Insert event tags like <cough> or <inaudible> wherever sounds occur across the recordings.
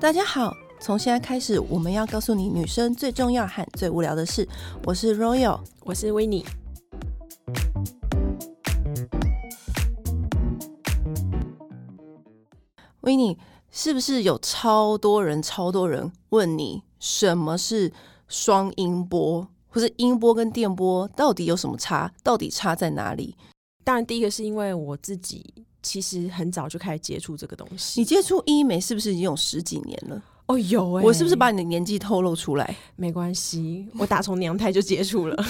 大家好，从现在开始，我们要告诉你女生最重要和最无聊的事。我是 Royal，我是 Winnie。Winnie，是不是有超多人、超多人问你什么是双音波，或是音波跟电波到底有什么差？到底差在哪里？当然，第一个是因为我自己。其实很早就开始接触这个东西。你接触医美是不是已经有十几年了？哦，有哎、欸。我是不是把你的年纪透露出来？没关系，我打从娘胎就接触了。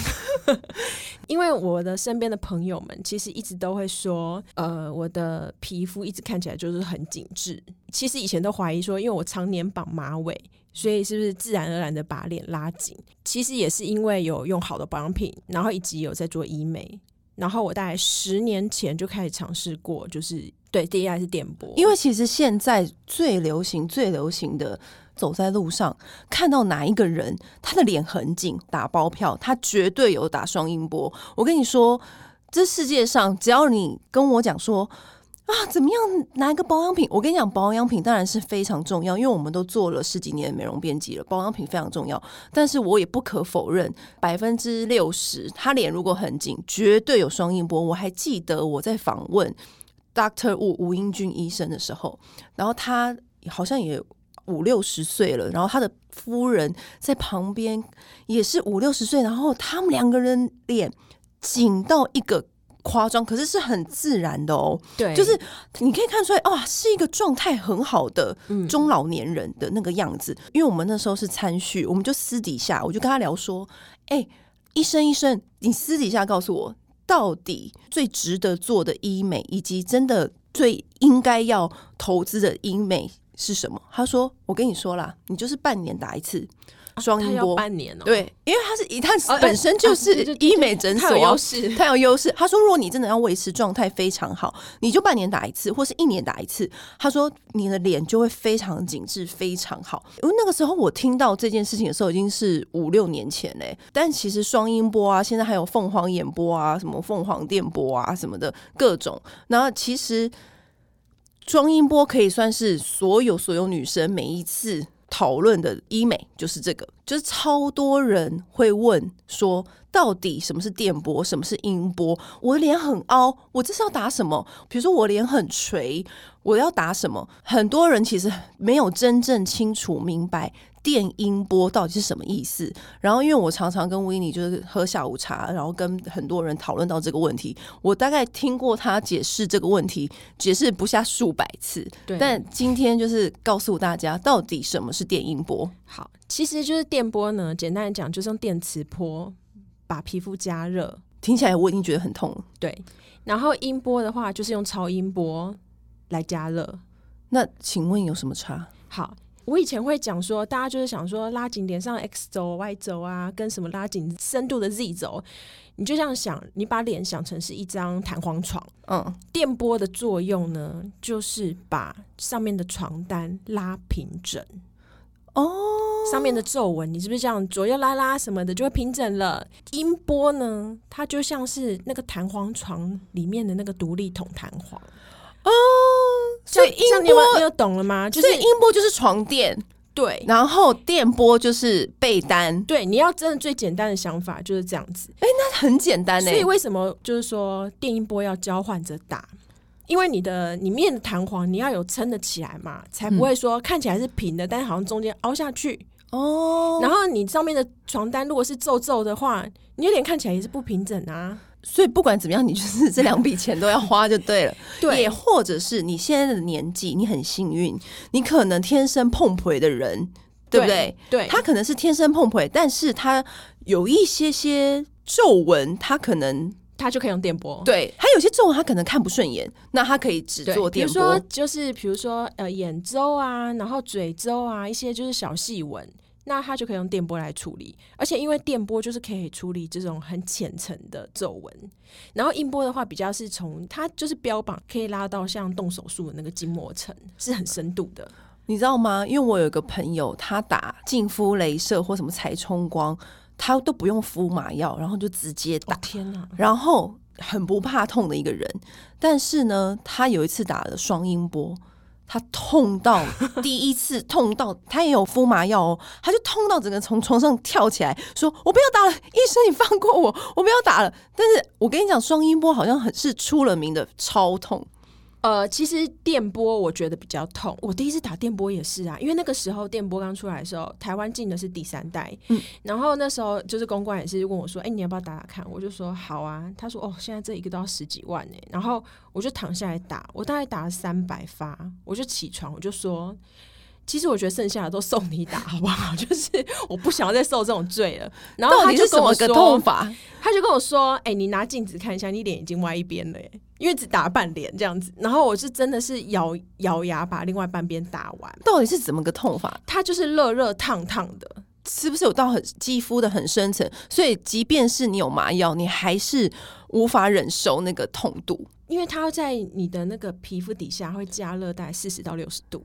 <laughs> 因为我的身边的朋友们其实一直都会说，呃，我的皮肤一直看起来就是很紧致。其实以前都怀疑说，因为我常年绑马尾，所以是不是自然而然的把脸拉紧？其实也是因为有用好的保养品，然后以及有在做医美。然后我大概十年前就开始尝试过，就是对，第一还是电波。因为其实现在最流行、最流行的，走在路上看到哪一个人，他的脸很紧，打包票，他绝对有打双音波。我跟你说，这世界上只要你跟我讲说。啊，怎么样？拿一个保养品？我跟你讲，保养品当然是非常重要，因为我们都做了十几年美容编辑了，保养品非常重要。但是我也不可否认，百分之六十，他脸如果很紧，绝对有双音波。我还记得我在访问 Doctor Wu 吴英俊医生的时候，然后他好像也五六十岁了，然后他的夫人在旁边也是五六十岁，然后他们两个人脸紧到一个。夸张，可是是很自然的哦。对，就是你可以看出来，哇，是一个状态很好的中老年人的那个样子。嗯、因为我们那时候是参叙，我们就私底下，我就跟他聊说：“哎、欸，医生，医生，你私底下告诉我，到底最值得做的医美，以及真的最应该要投资的医美是什么？”他说：“我跟你说啦，你就是半年打一次。”双音波半年哦，对，因为他是一他本身就是医美诊所，有优势，他有优势。他说，如果你真的要维持状态非常好，你就半年打一次，或是一年打一次。他说，你的脸就会非常紧致，非常好。因为那个时候我听到这件事情的时候，已经是五六年前嘞。但其实双音波啊，现在还有凤凰眼波啊，什么凤凰电波啊，什么的各种。然后其实双音波可以算是所有所有女生每一次。讨论的医美就是这个，就是超多人会问说，到底什么是电波，什么是音波？我的脸很凹，我这是要打什么？比如说我脸很垂，我要打什么？很多人其实没有真正清楚明白。电音波到底是什么意思？然后，因为我常常跟 Winnie 就是喝下午茶，然后跟很多人讨论到这个问题。我大概听过他解释这个问题，解释不下数百次。对，但今天就是告诉大家，到底什么是电音波？好，其实就是电波呢。简单来讲，就是用电磁波把皮肤加热。听起来我已经觉得很痛了。对，然后音波的话，就是用超音波来加热。那请问有什么差？好。我以前会讲说，大家就是想说拉紧脸上 X 轴、Y 轴啊，跟什么拉紧深度的 Z 轴，你就这样想，你把脸想成是一张弹簧床，嗯，电波的作用呢，就是把上面的床单拉平整，哦，上面的皱纹，你是不是这样左右拉拉什么的就会平整了？音波呢，它就像是那个弹簧床里面的那个独立筒弹簧，哦。所以音波你有，你有懂了吗？就是音波就是床垫，对，然后电波就是被单，对。你要真的最简单的想法就是这样子，哎、欸，那很简单呢。所以为什么就是说电音波要交换着打？因为你的里面的弹簧你要有撑得起来嘛，才不会说看起来是平的，嗯、但是好像中间凹下去哦。然后你上面的床单如果是皱皱的话，你有点看起来也是不平整啊。所以不管怎么样，你就是 <laughs> 这两笔钱都要花就对了。<laughs> 对，也或者是你现在的年纪，你很幸运，你可能天生碰腿的人，对不对？对，他可能是天生碰腿，但是他有一些些皱纹，他可能他就可以用电波。对，还有些皱纹他可能看不顺眼，那他可以只做电波。比如说，就是比如说呃眼周啊，然后嘴周啊，一些就是小细纹。那它就可以用电波来处理，而且因为电波就是可以处理这种很浅层的皱纹，然后音波的话比较是从它就是标榜可以拉到像动手术的那个筋膜层，是很深度的，你知道吗？因为我有一个朋友，他打净肤镭射或什么彩冲光，他都不用敷麻药，然后就直接打。哦、天哪！然后很不怕痛的一个人，但是呢，他有一次打了双音波。他痛到第一次痛到，他也有敷麻药哦，他就痛到整个从床上跳起来，说：“我不要打了，医生你放过我，我不要打了。”但是我跟你讲，双音波好像很是出了名的超痛。呃，其实电波我觉得比较痛。我第一次打电波也是啊，因为那个时候电波刚出来的时候，台湾进的是第三代。嗯，然后那时候就是公关也是问我说：“哎、欸，你要不要打打看？”我就说：“好啊。”他说：“哦，现在这一个都要十几万呢。”然后我就躺下来打，我大概打了三百发，我就起床，我就说。其实我觉得剩下的都送你打 <laughs> 好不好？<laughs> 就是我不想要再受这种罪了。然后他就跟我说，个痛法他就跟我说：“哎、欸，你拿镜子看一下，你脸已经歪一边了耶，因为只打半脸这样子。”然后我是真的是咬咬牙把另外半边打完。到底是怎么个痛法？它就是热热烫烫的，是不是有到很肌肤的很深层？所以即便是你有麻药，你还是无法忍受那个痛度，因为它在你的那个皮肤底下会加热大概四十到六十度。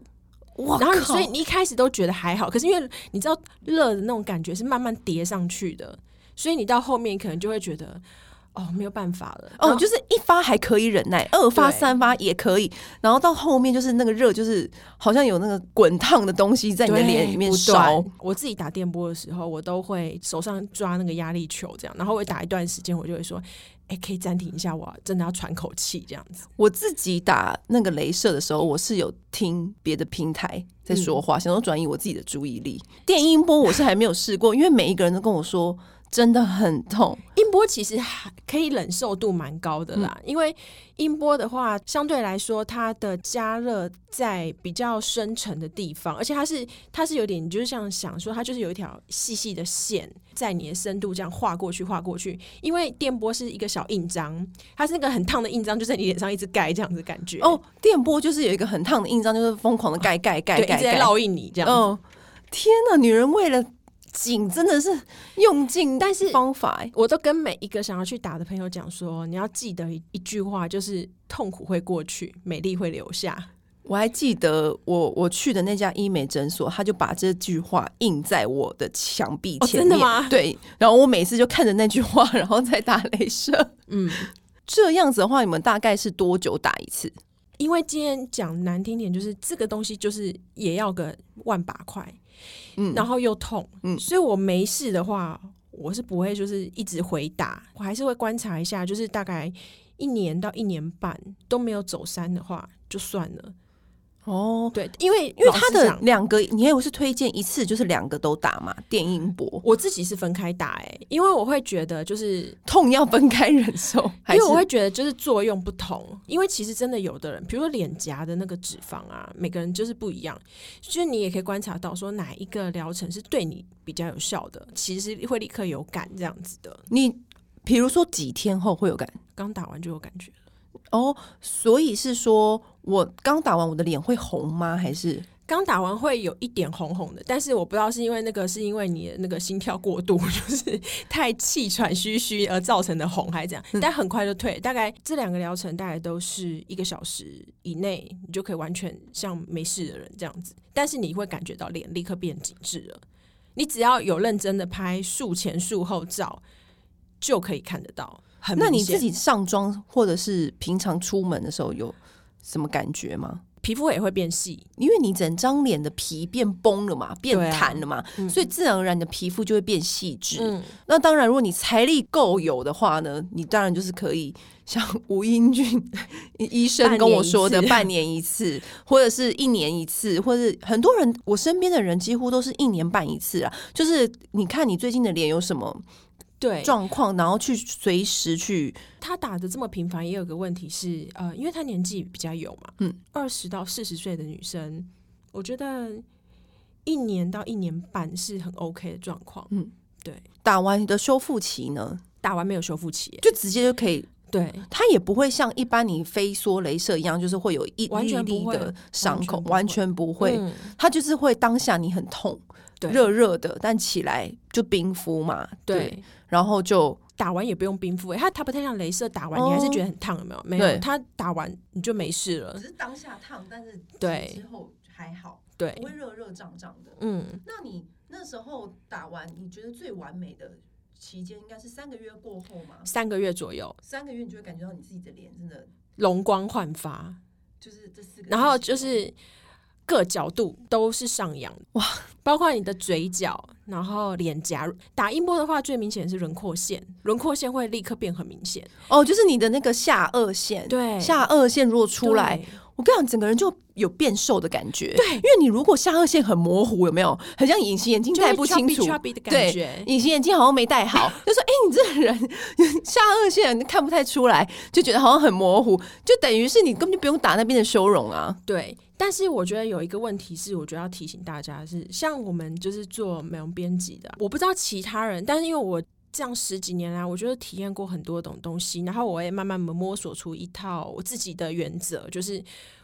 哇！然后所以你一开始都觉得还好，可是因为你知道热的那种感觉是慢慢叠上去的，所以你到后面可能就会觉得哦，没有办法了。哦，就是一发还可以忍耐，二发三发也可以，然后到后面就是那个热，就是好像有那个滚烫的东西在你的脸里面烧。我自己打电波的时候，我都会手上抓那个压力球，这样，然后会打一段时间，我就会说。哎、欸，可以暂停一下，我真的要喘口气，这样子。我自己打那个镭射的时候，我是有听别的平台在说话，嗯、想要转移我自己的注意力。电音波我是还没有试过，因为每一个人都跟我说。真的很痛，音波其实还可以忍受度蛮高的啦，嗯、因为音波的话相对来说它的加热在比较深层的地方，而且它是它是有点，你就是像想说它就是有一条细细的线在你的深度这样划过去划过去，因为电波是一个小印章，它是那个很烫的印章就在你脸上一直盖这样子的感觉哦，电波就是有一个很烫的印章，就是疯狂的盖盖盖盖，一直在烙印你这样子。哦，天哪，女人为了。紧真的是用尽，但是方法我都跟每一个想要去打的朋友讲说，你要记得一句话，就是痛苦会过去，美丽会留下。我还记得我我去的那家医美诊所，他就把这句话印在我的墙壁前面。哦，真的吗？对，然后我每次就看着那句话，然后再打雷射。<laughs> 嗯，这样子的话，你们大概是多久打一次？因为今天讲难听点，就是这个东西就是也要个万把块。嗯，然后又痛，嗯，所以我没事的话，我是不会就是一直回答，我还是会观察一下，就是大概一年到一年半都没有走山的话，就算了。哦，对，因为因为他的两个，你也是推荐一次就是两个都打嘛？电音波，我自己是分开打，哎，因为我会觉得就是痛要分开忍受，因为我会觉得就是作用不同，因为其实真的有的人，比如说脸颊的那个脂肪啊，每个人就是不一样，就是你也可以观察到说哪一个疗程是对你比较有效的，其实会立刻有感这样子的。你比如说几天后会有感？刚打完就有感觉。哦，所以是说我刚打完我的脸会红吗？还是刚打完会有一点红红的？但是我不知道是因为那个是因为你的那个心跳过度，<laughs> 就是太气喘吁吁而造成的红，还是怎样？嗯、但很快就退。大概这两个疗程大概都是一个小时以内，你就可以完全像没事的人这样子。但是你会感觉到脸立刻变紧致了。你只要有认真的拍术前术后照，就可以看得到。那你自己上妆或者是平常出门的时候有什么感觉吗？皮肤也会变细，因为你整张脸的皮变崩了嘛，变弹了嘛，啊嗯、所以自然而然你的皮肤就会变细致。嗯、那当然，如果你财力够有的话呢，你当然就是可以像吴英俊 <laughs> 医生跟我说的，半年一次，或者是一年一次，或者是很多人我身边的人几乎都是一年半一次啊。就是你看你最近的脸有什么？对状况，然后去随时去。他打的这么频繁，也有个问题是，呃，因为他年纪比较有嘛，嗯，二十到四十岁的女生，我觉得一年到一年半是很 OK 的状况。嗯，对。打完你的修复期呢？打完没有修复期，就直接就可以。对，它也不会像一般你飞梭镭射一样，就是会有一粒粒的伤口，完全不会。它就是会当下你很痛。热热的，但起来就冰敷嘛。对，对，然后就打完也不用冰敷，欸。它它不太像镭射，打完你还是觉得很烫，有没有？没有，它打完你就没事了。只是当下烫，但是对之后还好，对，不会热热胀胀的。嗯，那你那时候打完，你觉得最完美的期间应该是三个月过后嘛？三个月左右，三个月你就会感觉到你自己的脸真的容光焕发，就是这四个，然后就是各角度都是上扬哇，包括你的嘴角，然后脸颊打音波的话，最明显是轮廓线，轮廓线会立刻变很明显哦，就是你的那个下颚线，对，下颚线如果出来。我跟你讲，整个人就有变瘦的感觉。对，因为你如果下颚线很模糊，有没有？很像隐形眼镜戴不清楚。对，隐形眼镜好像没戴好，<laughs> 就说：“哎、欸，你这个人下颚线看不太出来，就觉得好像很模糊，就等于是你根本就不用打那边的修容啊。”对。但是我觉得有一个问题是，我觉得要提醒大家是，像我们就是做美容编辑的，我不知道其他人，但是因为我。这样十几年来，我觉得体验过很多种东西，然后我也慢慢摸索出一套我自己的原则，就是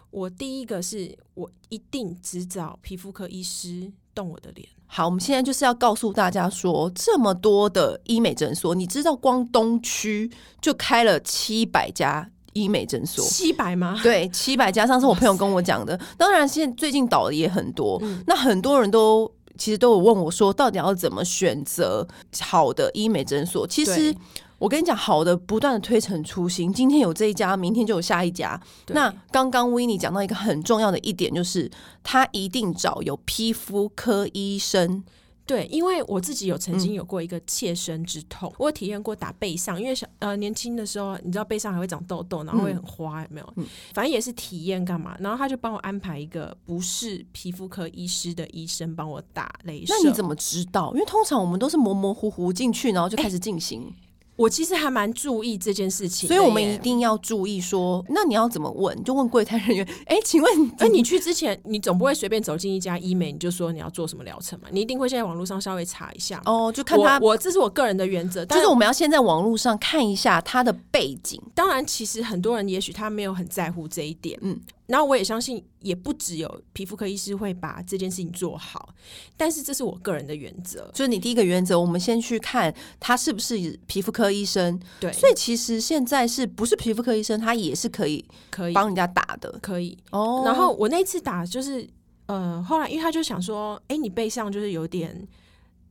我第一个是我一定只找皮肤科医师动我的脸。好，我们现在就是要告诉大家说，这么多的医美诊所，你知道光东区就开了七百家医美诊所，七百吗？对，七百加。上是我朋友跟我讲的，<laughs> 当然现在最近倒的也很多，嗯、那很多人都。其实都有问我说，到底要怎么选择好的医美诊所？其实我跟你讲，好的不断的推陈出新，今天有这一家，明天就有下一家。那刚刚 Winnie 讲到一个很重要的一点，就是他一定找有皮肤科医生。对，因为我自己有曾经有过一个切身之痛，嗯、我有体验过打背上，因为小呃年轻的时候，你知道背上还会长痘痘，然后会很花，有没有？嗯、反正也是体验干嘛，然后他就帮我安排一个不是皮肤科医师的医生帮我打雷射。那你怎么知道？因为通常我们都是模模糊糊进去，然后就开始进行。欸我其实还蛮注意这件事情，所以我们一定要注意说，那你要怎么问？就问柜台人员。<laughs> 哎，请问，哎，你去之前，你总不会随便走进一家医美，你就说你要做什么疗程嘛？你一定会先在网络上稍微查一下哦，就看他。我，我这是我个人的原则，就是我们要先在网络上看一下他的背景。当然，其实很多人也许他没有很在乎这一点，嗯。然后我也相信，也不只有皮肤科医师会把这件事情做好，但是这是我个人的原则。就是你第一个原则，我们先去看他是不是皮肤科医生。对，所以其实现在是不是皮肤科医生，他也是可以可以帮人家打的，可以哦。然后我那次打就是呃，后来因为他就想说，哎，你背上就是有点。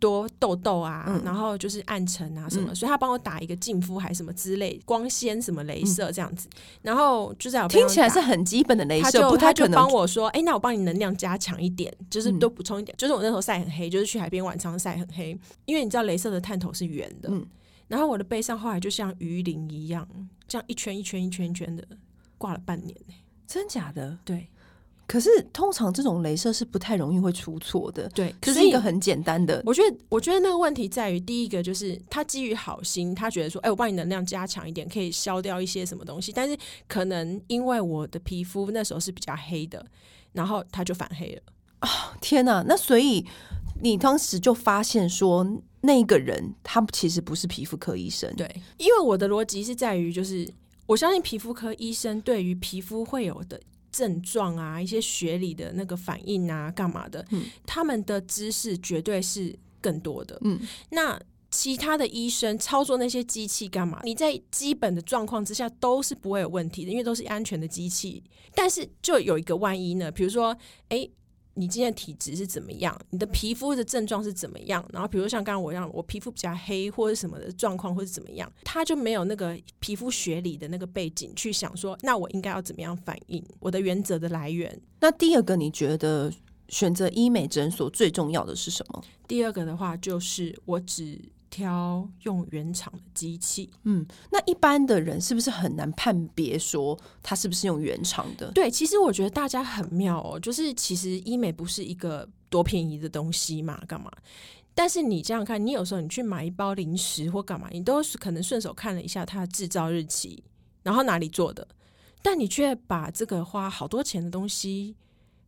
多痘痘啊，嗯、然后就是暗沉啊什么，嗯、所以他帮我打一个净肤还是什么之类光纤什么镭射这样子，嗯、然后就在我听起来是很基本的镭射，他就他就帮我说，哎，那我帮你能量加强一点，就是多补充一点。嗯、就是我那时候晒很黑，就是去海边晚上晒很黑，因为你知道镭射的探头是圆的，嗯、然后我的背上后来就像鱼鳞一样，这样一圈一圈一圈一圈的挂了半年。呢，真假的？对。可是通常这种镭射是不太容易会出错的，对，可是一个很简单的。我觉得，我觉得那个问题在于，第一个就是他基于好心，他觉得说，哎、欸，我帮你能量加强一点，可以消掉一些什么东西。但是可能因为我的皮肤那时候是比较黑的，然后他就反黑了。哦，天哪！那所以你当时就发现说，那个人他其实不是皮肤科医生。对，因为我的逻辑是在于，就是我相信皮肤科医生对于皮肤会有的。症状啊，一些学理的那个反应啊，干嘛的？嗯，他们的知识绝对是更多的。嗯，那其他的医生操作那些机器干嘛？你在基本的状况之下都是不会有问题的，因为都是安全的机器。但是就有一个万一呢？比如说，诶。你今天的体质是怎么样？你的皮肤的症状是怎么样？然后，比如像刚刚我一样，我皮肤比较黑，或者什么的状况，或者怎么样，他就没有那个皮肤学理的那个背景去想说，那我应该要怎么样反应？我的原则的来源。那第二个，你觉得选择医美诊所最重要的是什么？第二个的话，就是我只。挑用原厂的机器，嗯，那一般的人是不是很难判别说它是不是用原厂的？对，其实我觉得大家很妙哦，就是其实医美不是一个多便宜的东西嘛，干嘛？但是你这样看，你有时候你去买一包零食或干嘛，你都是可能顺手看了一下它的制造日期，然后哪里做的，但你却把这个花好多钱的东西，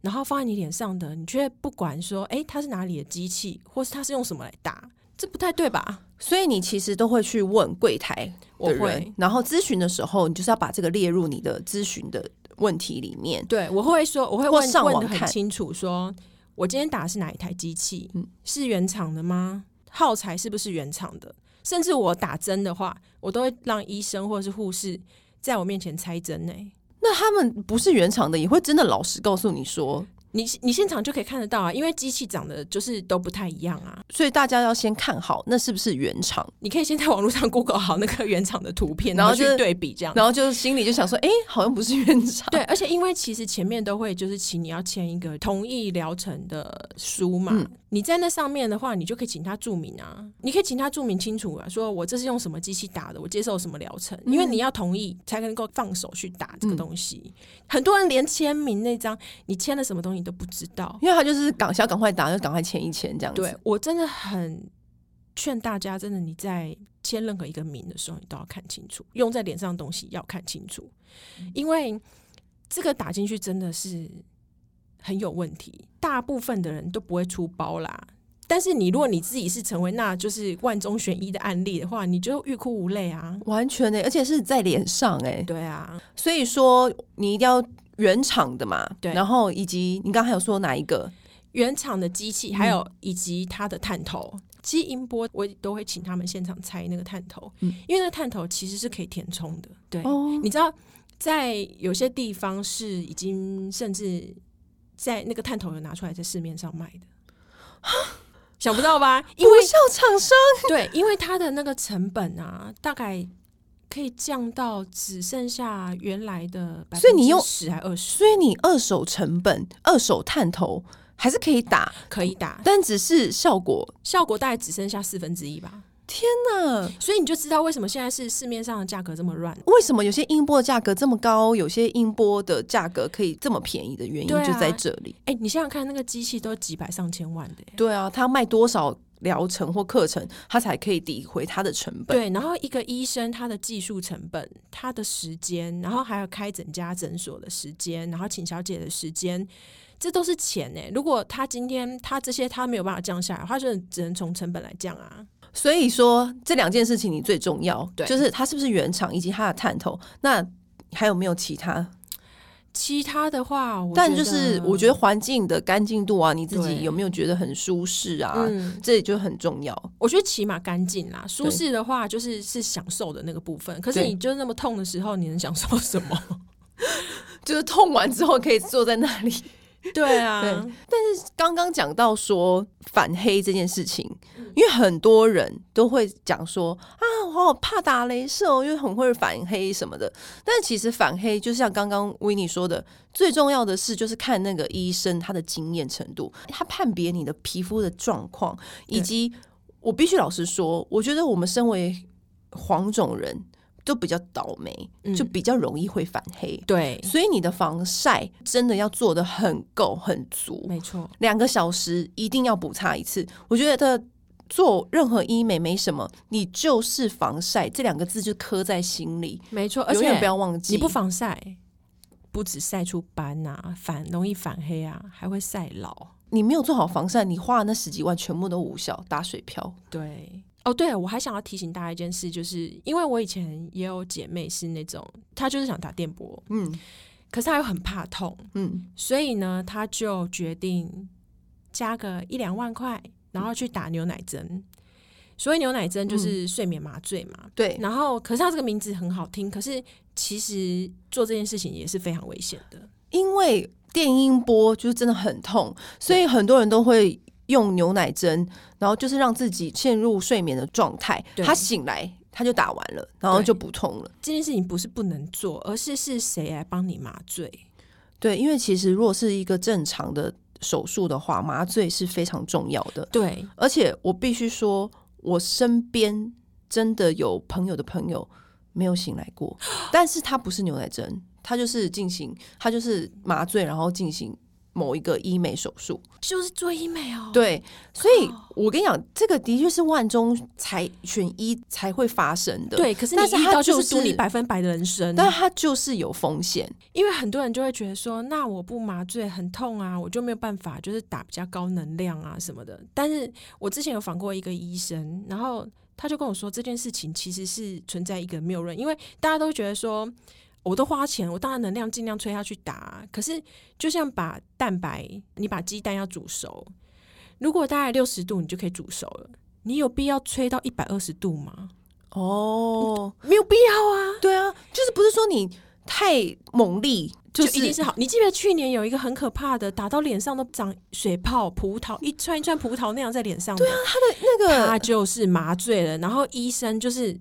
然后放在你脸上的，你却不管说，哎，它是哪里的机器，或是它是用什么来打？这不太对吧？所以你其实都会去问柜台的人，我会。然后咨询的时候，你就是要把这个列入你的咨询的问题里面。对，我会说，我会问上网问得很清楚说，说我今天打的是哪一台机器？嗯，是原厂的吗？耗材是不是原厂的？甚至我打针的话，我都会让医生或者是护士在我面前拆针呢。那他们不是原厂的，也会真的老实告诉你说。你你现场就可以看得到啊，因为机器长得就是都不太一样啊，所以大家要先看好那是不是原厂。你可以先在网络上 Google 好那个原厂的图片，然后去对比这样，然后就心里就想说，哎、欸，好像不是原厂。对，而且因为其实前面都会就是请你要签一个同意疗程的书嘛。嗯你在那上面的话，你就可以请他注明啊，你可以请他注明清楚啊，说我这是用什么机器打的，我接受什么疗程，因为你要同意才能够放手去打这个东西。嗯、很多人连签名那张你签了什么东西都不知道，因为他就是赶想赶快打，就赶快签一签这样子。对，我真的很劝大家，真的你在签任何一个名的时候，你都要看清楚，用在脸上的东西要看清楚，因为这个打进去真的是。很有问题，大部分的人都不会出包啦。但是你如果你自己是成为那就是万中选一的案例的话，你就欲哭无泪啊！完全的、欸，而且是在脸上哎、欸。对啊，所以说你一定要原厂的嘛。对，然后以及你刚才有说哪一个原厂的机器，还有以及它的探头，其实音波我都会请他们现场拆那个探头，嗯，因为那个探头其实是可以填充的。对，哦、你知道在有些地方是已经甚至。在那个探头有拿出来在市面上卖的，想不到吧？因为小厂商 <laughs> 对，因为它的那个成本啊，大概可以降到只剩下原来的百分之十还二十，所以你二手成本、二手探头还是可以打，可以打，但只是效果效果大概只剩下四分之一吧。天呐！所以你就知道为什么现在是市面上的价格这么乱？为什么有些音波的价格这么高，有些音波的价格可以这么便宜的原因就在这里。哎、啊欸，你想想看，那个机器都几百上千万的。对啊，他要卖多少疗程或课程，他才可以抵回他的成本？对，然后一个医生他的技术成本、他的时间，然后还有开整家诊所的时间，然后请小姐的时间，这都是钱呢。如果他今天他这些他没有办法降下来，他就只能从成本来降啊。所以说这两件事情你最重要，对，就是它是不是原厂以及它的探头。那还有没有其他？其他的话，但就是我觉得环境的干净度啊，你自己有没有觉得很舒适啊？这也就很重要。我觉得起码干净啦，舒适的话就是是享受的那个部分。可是你就那么痛的时候，你能享受什么？<laughs> 就是痛完之后可以坐在那里。对啊，对，但是刚刚讲到说反黑这件事情，因为很多人都会讲说啊，我好怕打雷射哦，因为很会反黑什么的。但是其实反黑就像刚刚维尼说的，最重要的是就是看那个医生他的经验程度，他判别你的皮肤的状况，以及我必须老实说，我觉得我们身为黄种人。就比较倒霉，就比较容易会反黑。嗯、对，所以你的防晒真的要做的很够、很足。没错，两个小时一定要补擦一次。我觉得做任何医美没什么，你就是防晒这两个字就刻在心里。没错，而且永远不要忘记，你不防晒，不止晒出斑啊，反容易反黑啊，还会晒老。你没有做好防晒，你花的那十几万全部都无效，打水漂。对。哦，对，我还想要提醒大家一件事，就是因为我以前也有姐妹是那种，她就是想打电波，嗯，可是她又很怕痛，嗯，所以呢，她就决定加个一两万块，然后去打牛奶针。所以牛奶针就是睡眠麻醉嘛，对。然后，可是它这个名字很好听，可是其实做这件事情也是非常危险的，因为电音波就是真的很痛，所以很多人都会。用牛奶针，然后就是让自己陷入睡眠的状态。他醒来，他就打完了，然后就不痛了。这件事情不是不能做，而是是谁来帮你麻醉？对，因为其实如果是一个正常的手术的话，麻醉是非常重要的。对，而且我必须说，我身边真的有朋友的朋友没有醒来过，<gasps> 但是他不是牛奶针，他就是进行，他就是麻醉，然后进行。某一个医美手术就是做医美哦，对，所以我跟你讲，这个的确是万中才选一才会发生的，对。可是，但是他就是赌你百分百的人生，但他就是有风险，因为很多人就会觉得说，那我不麻醉很痛啊，我就没有办法，就是打比较高能量啊什么的。但是我之前有访过一个医生，然后他就跟我说，这件事情其实是存在一个谬论，因为大家都觉得说。我都花钱，我当然能量尽量吹下去打。可是，就像把蛋白，你把鸡蛋要煮熟，如果大概六十度，你就可以煮熟了。你有必要吹到一百二十度吗？哦，没有必要啊。对啊，就是不是说你太猛力就一定是好。你记得去年有一个很可怕的，打到脸上都长水泡，葡萄一串一串葡萄那样在脸上。对啊，他的那个他就是麻醉了，然后医生就是。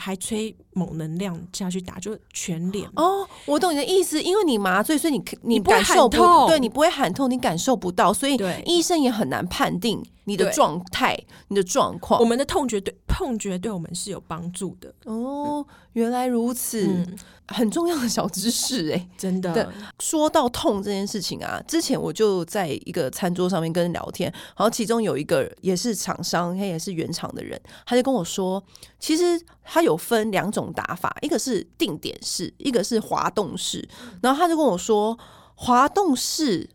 还吹猛能量下去打，就全脸哦。我懂你的意思，因为你麻醉，所以你你感受不，不痛，对你不会喊痛，你感受不到，所以医生也很难判定你的状态、你的状况。我们的痛觉对痛觉对我们是有帮助的哦。原来如此。嗯很重要的小知识哎、欸，真的。说到痛这件事情啊，之前我就在一个餐桌上面跟人聊天，然后其中有一个也是厂商，他也是原厂的人，他就跟我说，其实他有分两种打法，一个是定点式，一个是滑动式。然后他就跟我说，滑动式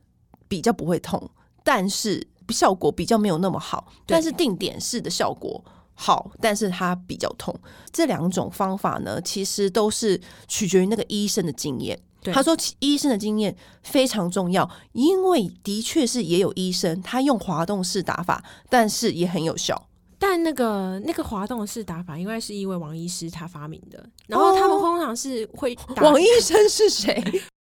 比较不会痛，但是效果比较没有那么好，但是定点式的效果。好，但是它比较痛。这两种方法呢，其实都是取决于那个医生的经验。他说，医生的经验非常重要，因为的确是也有医生他用滑动式打法，但是也很有效。但那个那个滑动式打法，应该是一位王医师他发明的。然后他们通常是会 <laughs> 打，王医生是谁？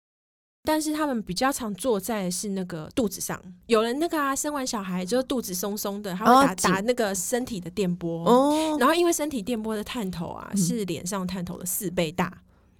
<laughs> 但是他们比较常坐在是那个肚子上，有人那个啊，生完小孩就肚子松松的，他会打、哦、打那个身体的电波，哦、然后因为身体电波的探头啊、嗯、是脸上探头的四倍大。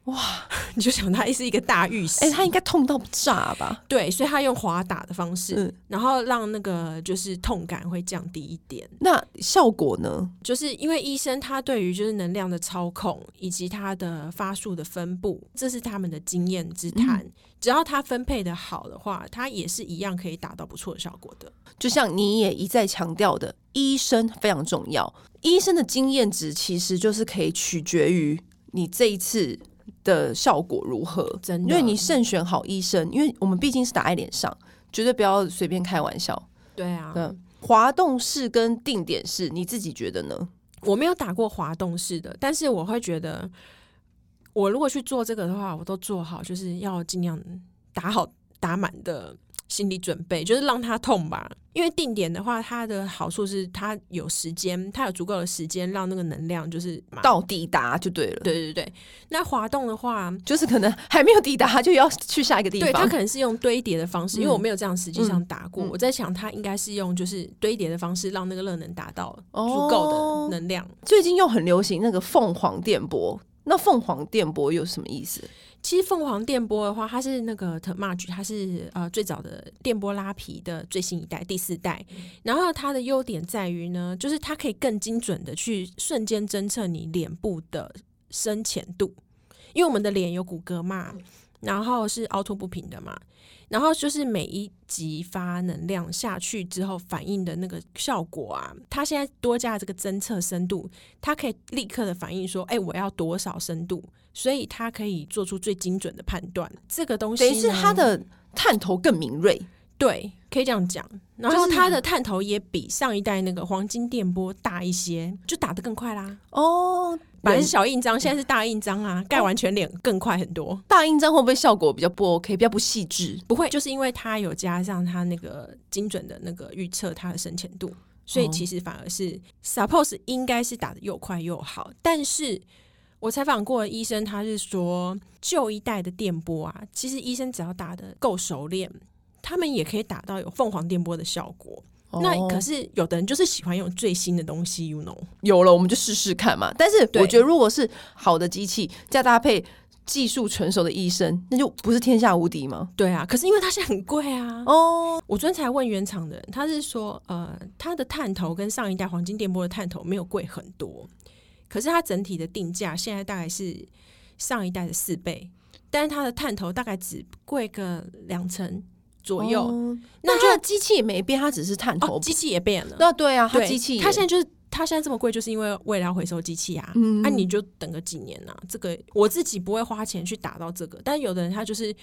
哇！<laughs> 你就想他是一个大浴室，哎、欸，它应该痛到炸吧？对，所以他用滑打的方式，嗯、然后让那个就是痛感会降低一点。那效果呢？就是因为医生他对于就是能量的操控以及他的发数的分布，这是他们的经验之谈。嗯、只要他分配的好的话，他也是一样可以达到不错的效果的。就像你也一再强调的，医生非常重要，医生的经验值其实就是可以取决于你这一次。的效果如何？真的，因为你慎选好医生，因为我们毕竟是打在脸上，绝对不要随便开玩笑。对啊，嗯，滑动式跟定点式，你自己觉得呢？我没有打过滑动式的，但是我会觉得，我如果去做这个的话，我都做好，就是要尽量打好打满的。心理准备就是让他痛吧，因为定点的话，它的好处是它有时间，它有足够的时间让那个能量就是到抵达就对了。对对对，那滑动的话，就是可能还没有抵达，就要去下一个地方。对，它可能是用堆叠的方式，因为我没有这样实际上打过。嗯、我在想，它应该是用就是堆叠的方式，让那个热能达到足够的能量。哦、最近又很流行那个凤凰电波，那凤凰电波有什么意思？其实凤凰电波的话，它是那个 Thermage，它是呃最早的电波拉皮的最新一代第四代。然后它的优点在于呢，就是它可以更精准的去瞬间侦测你脸部的深浅度，因为我们的脸有骨骼嘛，然后是凹凸不平的嘛。然后就是每一级发能量下去之后反应的那个效果啊，它现在多加这个侦测深度，它可以立刻的反应说，哎，我要多少深度，所以它可以做出最精准的判断。这个东西等于是它的探头更敏锐，对，可以这样讲。然后它的探头也比上一代那个黄金电波大一些，就打得更快啦。哦。本来是小印章，现在是大印章啊！盖完全脸更快很多。大印章会不会效果比较不 OK，比较不细致？不会，就是因为它有加上它那个精准的那个预测它的深浅度，所以其实反而是 suppose 应该是打得又快又好。但是我采访过的医生，他是说旧一代的电波啊，其实医生只要打得够熟练，他们也可以打到有凤凰电波的效果。那可是有的人就是喜欢用最新的东西，you know，有了我们就试试看嘛。但是我觉得，如果是好的机器再搭配技术成熟的医生，那就不是天下无敌吗？对啊，可是因为它现在很贵啊。哦，我昨天才问原厂的人，他是说，呃，它的探头跟上一代黄金电波的探头没有贵很多，可是它整体的定价现在大概是上一代的四倍，但是它的探头大概只贵个两成。左右，哦、那这个机器也没变，它只是探头，机、哦、器也变了。那对啊，它机器，它现在就是它现在这么贵，就是因为为了要回收机器啊。嗯，那、啊、你就等个几年呐、啊。这个我自己不会花钱去打到这个，但有的人他就是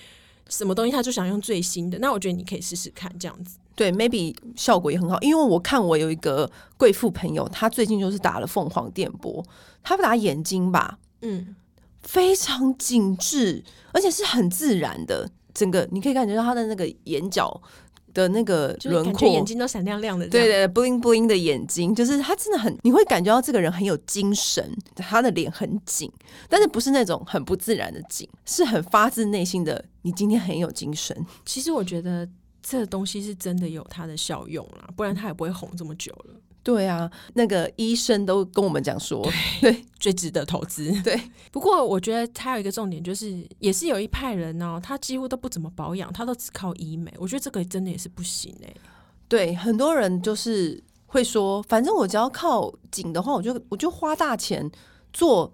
什么东西他就想用最新的，那我觉得你可以试试看这样子。对，maybe 效果也很好，因为我看我有一个贵妇朋友，她最近就是打了凤凰电波，她不打眼睛吧？嗯，非常紧致，而且是很自然的。整个你可以感觉到他的那个眼角的那个轮廓，眼睛都闪亮亮的，对对，bling bling 的眼睛，就是他真的很，你会感觉到这个人很有精神，他的脸很紧，但是不是那种很不自然的紧，是很发自内心的，你今天很有精神。其实我觉得这个东西是真的有它的效用啦，不然他也不会红这么久了。对啊，那个医生都跟我们讲说，对，对最值得投资。对，<laughs> 不过我觉得他有一个重点，就是也是有一派人呢、哦，他几乎都不怎么保养，他都只靠医美。我觉得这个真的也是不行哎。对，很多人就是会说，反正我只要靠紧的话，我就我就花大钱做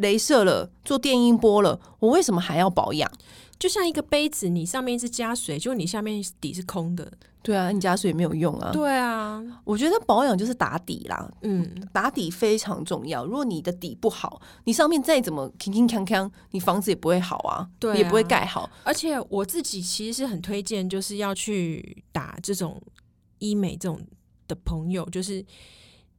镭射了，做电音波了，我为什么还要保养？就像一个杯子，你上面是加水，就你下面底是空的。对啊，你加水也没有用啊。对啊，我觉得保养就是打底啦。嗯，打底非常重要。如果你的底不好，你上面再怎么铿铿锵锵，你房子也不会好啊，对啊，也不会盖好。而且我自己其实是很推荐，就是要去打这种医美这种的朋友，就是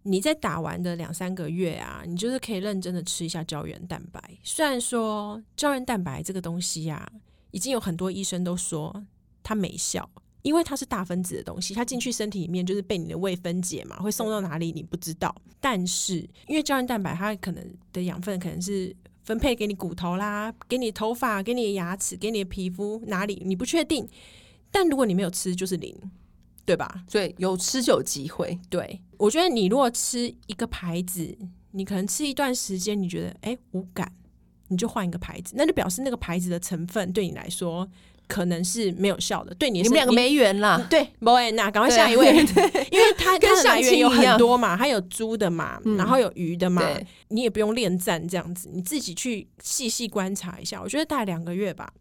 你在打完的两三个月啊，你就是可以认真的吃一下胶原蛋白。虽然说胶原蛋白这个东西呀，已经有很多医生都说它没效。因为它是大分子的东西，它进去身体里面就是被你的胃分解嘛，会送到哪里你不知道。但是因为胶原蛋白，它可能的养分可能是分配给你骨头啦，给你头发，给你的牙齿，给你的皮肤哪里你不确定。但如果你没有吃，就是零，对吧？所以有吃就有机会。对，我觉得你如果吃一个牌子，你可能吃一段时间，你觉得哎无感，你就换一个牌子，那就表示那个牌子的成分对你来说。可能是没有效的，对你，你们两个没缘啦。对，不会，那赶快下一位，<laughs> 因为它它的来源有很多嘛，<laughs> 它有猪的嘛，嗯、然后有鱼的嘛，你也不用恋战这样子，你自己去细细观察一下。我觉得大概两个月吧，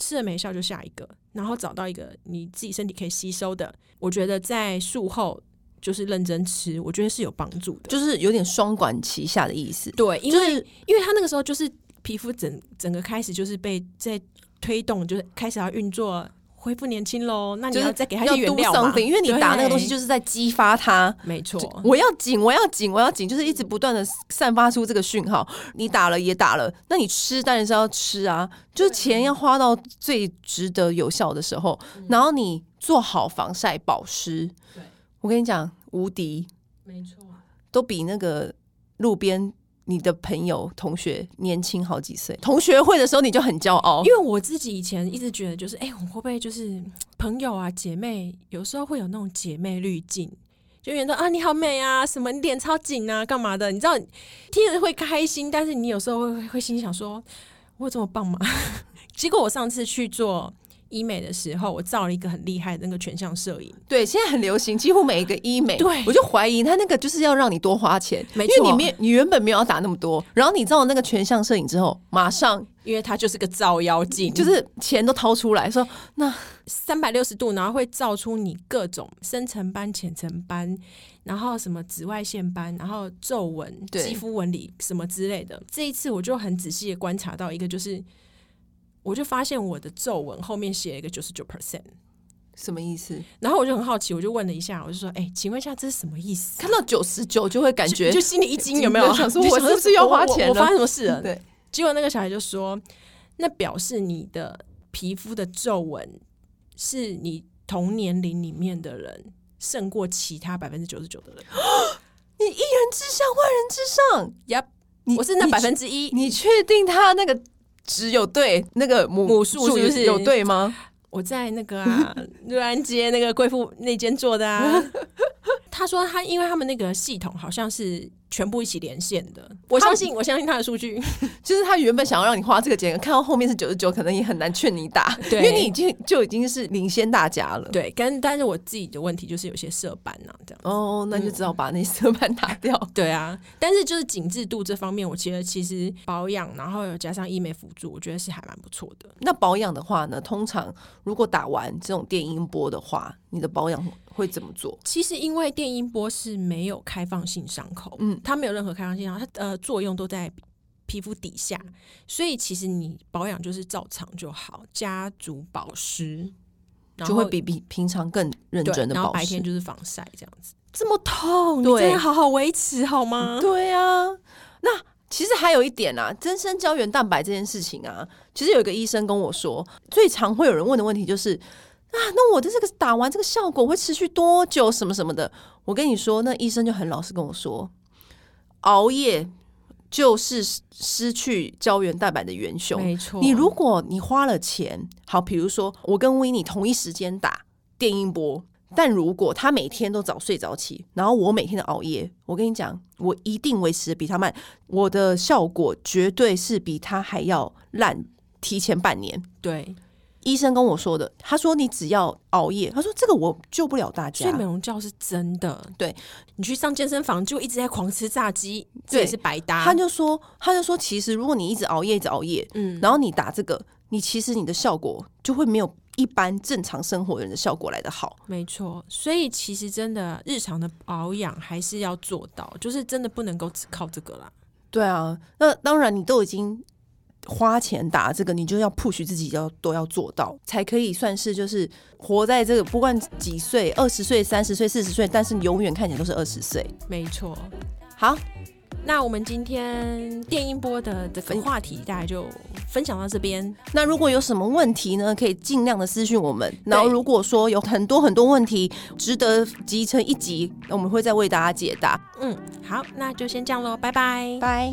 吃了没效就下一个，然后找到一个你自己身体可以吸收的。我觉得在术后就是认真吃，我觉得是有帮助的，就是有点双管齐下的意思。对，因为、就是、因为他那个时候就是皮肤整整个开始就是被在。推动就是开始要运作，恢复年轻喽。那你要再给他一些原料嘛？因为你打那个东西就是在激发他。没错，我要紧，我要紧，我要紧，就是一直不断的散发出这个讯号。你打了也打了，那你吃当然是要吃啊。就是钱要花到最值得有效的时候，然后你做好防晒保湿。对，我跟你讲，无敌。没错，都比那个路边。你的朋友、同学年轻好几岁，同学会的时候你就很骄傲，因为我自己以前一直觉得，就是哎、我会不会就是朋友啊、姐妹，有时候会有那种姐妹滤镜，就觉得啊，你好美啊，什么你脸超紧啊，干嘛的？你知道，听着会开心，但是你有时候会会心想说，我有这么棒吗？<laughs> 结果我上次去做。医美的时候，我照了一个很厉害的那个全像摄影。对，现在很流行，几乎每一个医美，对，我就怀疑他那个就是要让你多花钱，没错，因为你没你原本没有要打那么多，然后你照了那个全像摄影之后，马上，因为它就是个照妖镜，就是钱都掏出来说，那三百六十度，然后会照出你各种深层斑、浅层斑，然后什么紫外线斑，然后皱纹、肌肤纹理什么之类的。这一次我就很仔细的观察到一个，就是。我就发现我的皱纹后面写了一个九十九 percent，什么意思？然后我就很好奇，我就问了一下，我就说：“哎、欸，请问一下这是什么意思？”看到九十九就会感觉就，就心里一惊，有没有？<laughs> 想说我是不是要花钱了？我发生什么事了？对，结果那个小孩就说：“那表示你的皮肤的皱纹是你同年龄里面的人胜过其他百分之九十九的人。<gasps> 你一人之下，万人之上。Yep，我是那百分之一。你确定他那个？”只有对那个母母树是不是有对吗？我在那个啊，瑞安街那个贵妇那间做的啊。他说他因为他们那个系统好像是。全部一起连线的，我相信，我相信他的数据，<laughs> 就是他原本想要让你花这个钱，看到后面是九十九，可能也很难劝你打，对，因为你已经就已经是领先大家了。对，跟但是我自己的问题就是有些色斑呐、啊，这样哦，那就只好把那色斑打掉、嗯。对啊，但是就是紧致度这方面，我觉得其实保养，然后有加上医美辅助，我觉得是还蛮不错的。那保养的话呢，通常如果打完这种电音波的话，你的保养会怎么做？其实因为电音波是没有开放性伤口，嗯，它没有任何开放性伤口，它呃作用都在皮肤底下，所以其实你保养就是照常就好，家族保湿，就会比比平常更认真的保湿。然后白天就是防晒这样子。这么痛，对，你真的好好维持好吗？对啊，那其实还有一点啊，增生胶原蛋白这件事情啊，其实有一个医生跟我说，最常会有人问的问题就是。啊，那我的这个打完这个效果会持续多久？什么什么的？我跟你说，那医生就很老实跟我说，熬夜就是失去胶原蛋白的元凶。没错，你如果你花了钱，好，比如说我跟威尼同一时间打电音波，但如果他每天都早睡早起，然后我每天的熬夜，我跟你讲，我一定维持的比他慢，我的效果绝对是比他还要烂，提前半年。对。医生跟我说的，他说你只要熬夜，他说这个我救不了大家。睡美容觉是真的，对，你去上健身房就一直在狂吃炸鸡，这也是白搭。他就说，他就说，其实如果你一直熬夜，一直熬夜，嗯，然后你打这个，你其实你的效果就会没有一般正常生活人的效果来的好。没错，所以其实真的日常的保养还是要做到，就是真的不能够只靠这个啦。对啊，那当然你都已经。花钱打这个，你就要 push 自己要都要做到，才可以算是就是活在这个不管几岁，二十岁、三十岁、四十岁，但是你永远看起来都是二十岁。没错。好，那我们今天电音波的这个话题大概就分享到这边。那如果有什么问题呢，可以尽量的私讯我们。然后如果说有很多很多问题值得集成一集，我们会再为大家解答。嗯，好，那就先这样喽，拜拜，拜。